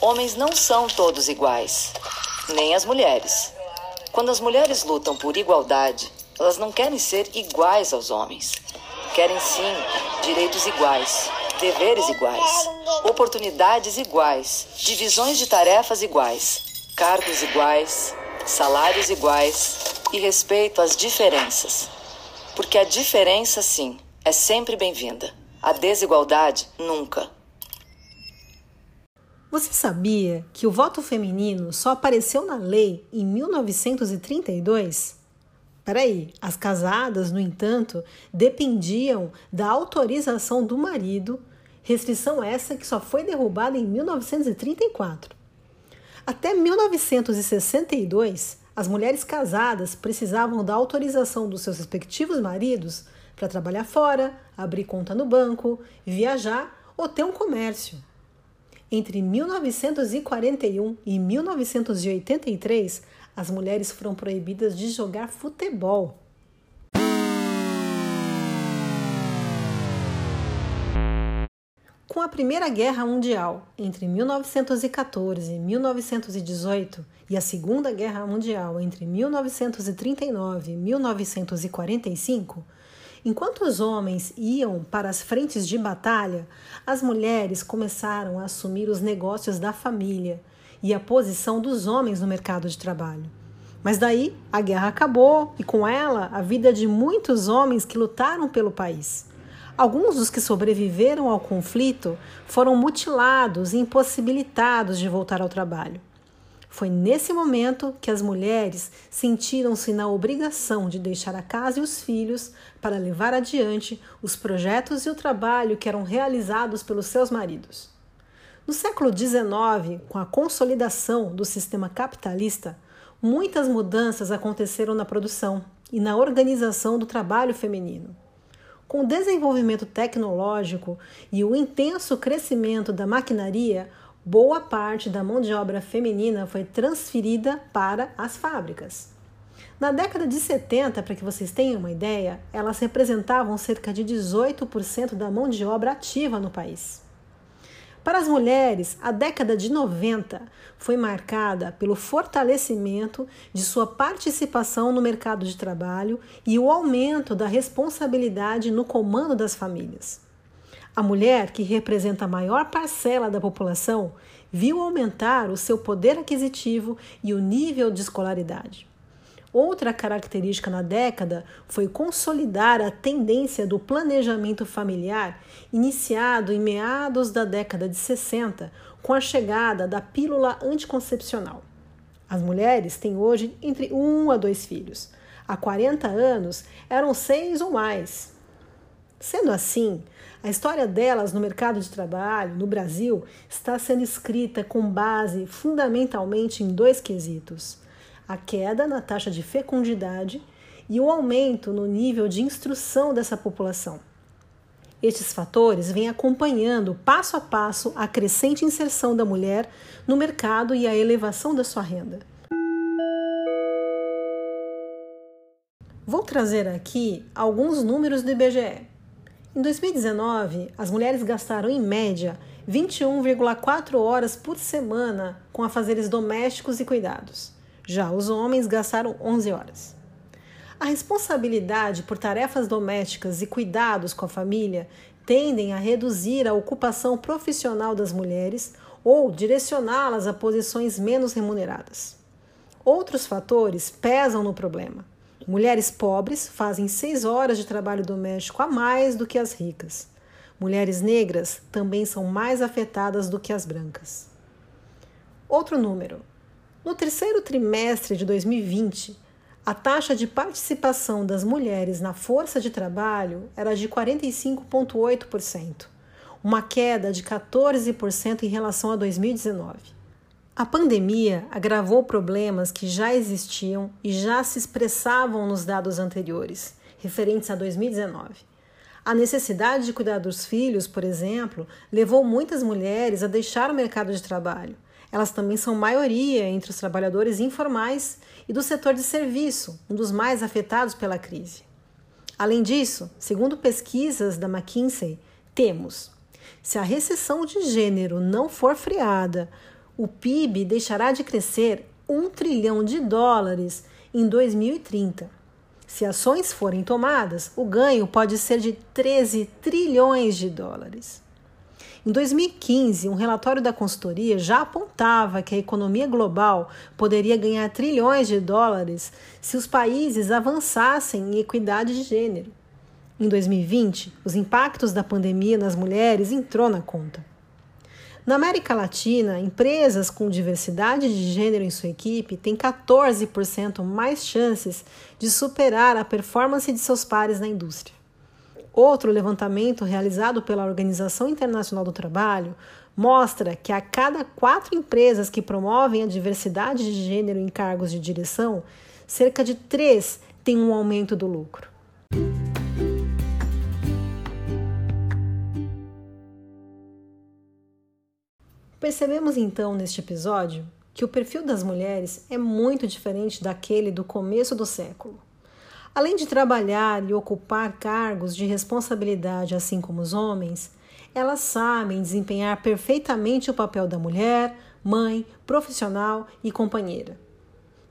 Homens não são todos iguais, nem as mulheres. Quando as mulheres lutam por igualdade, elas não querem ser iguais aos homens. Querem sim direitos iguais, deveres iguais, oportunidades iguais, divisões de tarefas iguais, cargos iguais, salários iguais e respeito às diferenças. Porque a diferença, sim, é sempre bem-vinda. A desigualdade, nunca. Você sabia que o voto feminino só apareceu na lei em 1932? Peraí, as casadas, no entanto, dependiam da autorização do marido, restrição essa que só foi derrubada em 1934. Até 1962, as mulheres casadas precisavam da autorização dos seus respectivos maridos para trabalhar fora, abrir conta no banco, viajar ou ter um comércio. Entre 1941 e 1983, as mulheres foram proibidas de jogar futebol. Com a Primeira Guerra Mundial, entre 1914 e 1918, e a Segunda Guerra Mundial, entre 1939 e 1945, Enquanto os homens iam para as frentes de batalha, as mulheres começaram a assumir os negócios da família e a posição dos homens no mercado de trabalho. Mas daí a guerra acabou e com ela a vida de muitos homens que lutaram pelo país. Alguns dos que sobreviveram ao conflito foram mutilados e impossibilitados de voltar ao trabalho. Foi nesse momento que as mulheres sentiram-se na obrigação de deixar a casa e os filhos para levar adiante os projetos e o trabalho que eram realizados pelos seus maridos. No século XIX, com a consolidação do sistema capitalista, muitas mudanças aconteceram na produção e na organização do trabalho feminino. Com o desenvolvimento tecnológico e o intenso crescimento da maquinaria, boa parte da mão de obra feminina foi transferida para as fábricas. Na década de 70, para que vocês tenham uma ideia, elas representavam cerca de 18% da mão de obra ativa no país. Para as mulheres, a década de 90 foi marcada pelo fortalecimento de sua participação no mercado de trabalho e o aumento da responsabilidade no comando das famílias. A mulher, que representa a maior parcela da população, viu aumentar o seu poder aquisitivo e o nível de escolaridade. Outra característica na década foi consolidar a tendência do planejamento familiar iniciado em meados da década de 60 com a chegada da pílula anticoncepcional. As mulheres têm hoje entre um a dois filhos. Há 40 anos eram seis ou mais. Sendo assim, a história delas no mercado de trabalho no Brasil está sendo escrita com base fundamentalmente em dois quesitos: a queda na taxa de fecundidade e o aumento no nível de instrução dessa população. Estes fatores vêm acompanhando passo a passo a crescente inserção da mulher no mercado e a elevação da sua renda. Vou trazer aqui alguns números do IBGE. Em 2019, as mulheres gastaram em média 21,4 horas por semana com afazeres domésticos e cuidados. Já os homens gastaram 11 horas. A responsabilidade por tarefas domésticas e cuidados com a família tendem a reduzir a ocupação profissional das mulheres ou direcioná-las a posições menos remuneradas. Outros fatores pesam no problema Mulheres pobres fazem seis horas de trabalho doméstico a mais do que as ricas. Mulheres negras também são mais afetadas do que as brancas. Outro número. No terceiro trimestre de 2020, a taxa de participação das mulheres na força de trabalho era de 45,8%, uma queda de 14% em relação a 2019. A pandemia agravou problemas que já existiam e já se expressavam nos dados anteriores, referentes a 2019. A necessidade de cuidar dos filhos, por exemplo, levou muitas mulheres a deixar o mercado de trabalho. Elas também são maioria entre os trabalhadores informais e do setor de serviço, um dos mais afetados pela crise. Além disso, segundo pesquisas da McKinsey, temos: se a recessão de gênero não for freada, o PIB deixará de crescer 1 trilhão de dólares em 2030. Se ações forem tomadas, o ganho pode ser de 13 trilhões de dólares. Em 2015, um relatório da consultoria já apontava que a economia global poderia ganhar trilhões de dólares se os países avançassem em equidade de gênero. Em 2020, os impactos da pandemia nas mulheres entrou na conta. Na América Latina, empresas com diversidade de gênero em sua equipe têm 14% mais chances de superar a performance de seus pares na indústria. Outro levantamento realizado pela Organização Internacional do Trabalho mostra que a cada quatro empresas que promovem a diversidade de gênero em cargos de direção, cerca de três têm um aumento do lucro. Percebemos então neste episódio que o perfil das mulheres é muito diferente daquele do começo do século. Além de trabalhar e ocupar cargos de responsabilidade assim como os homens, elas sabem desempenhar perfeitamente o papel da mulher, mãe, profissional e companheira.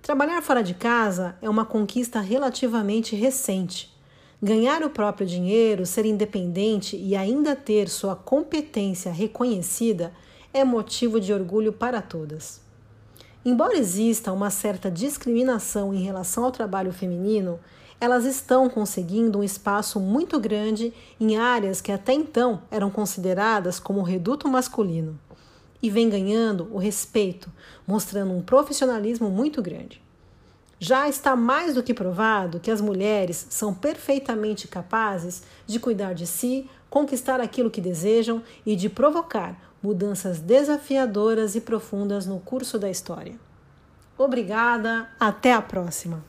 Trabalhar fora de casa é uma conquista relativamente recente. Ganhar o próprio dinheiro, ser independente e ainda ter sua competência reconhecida é motivo de orgulho para todas. Embora exista uma certa discriminação em relação ao trabalho feminino, elas estão conseguindo um espaço muito grande em áreas que até então eram consideradas como reduto masculino e vem ganhando o respeito, mostrando um profissionalismo muito grande. Já está mais do que provado que as mulheres são perfeitamente capazes de cuidar de si, conquistar aquilo que desejam e de provocar mudanças desafiadoras e profundas no curso da história. Obrigada, até a próxima!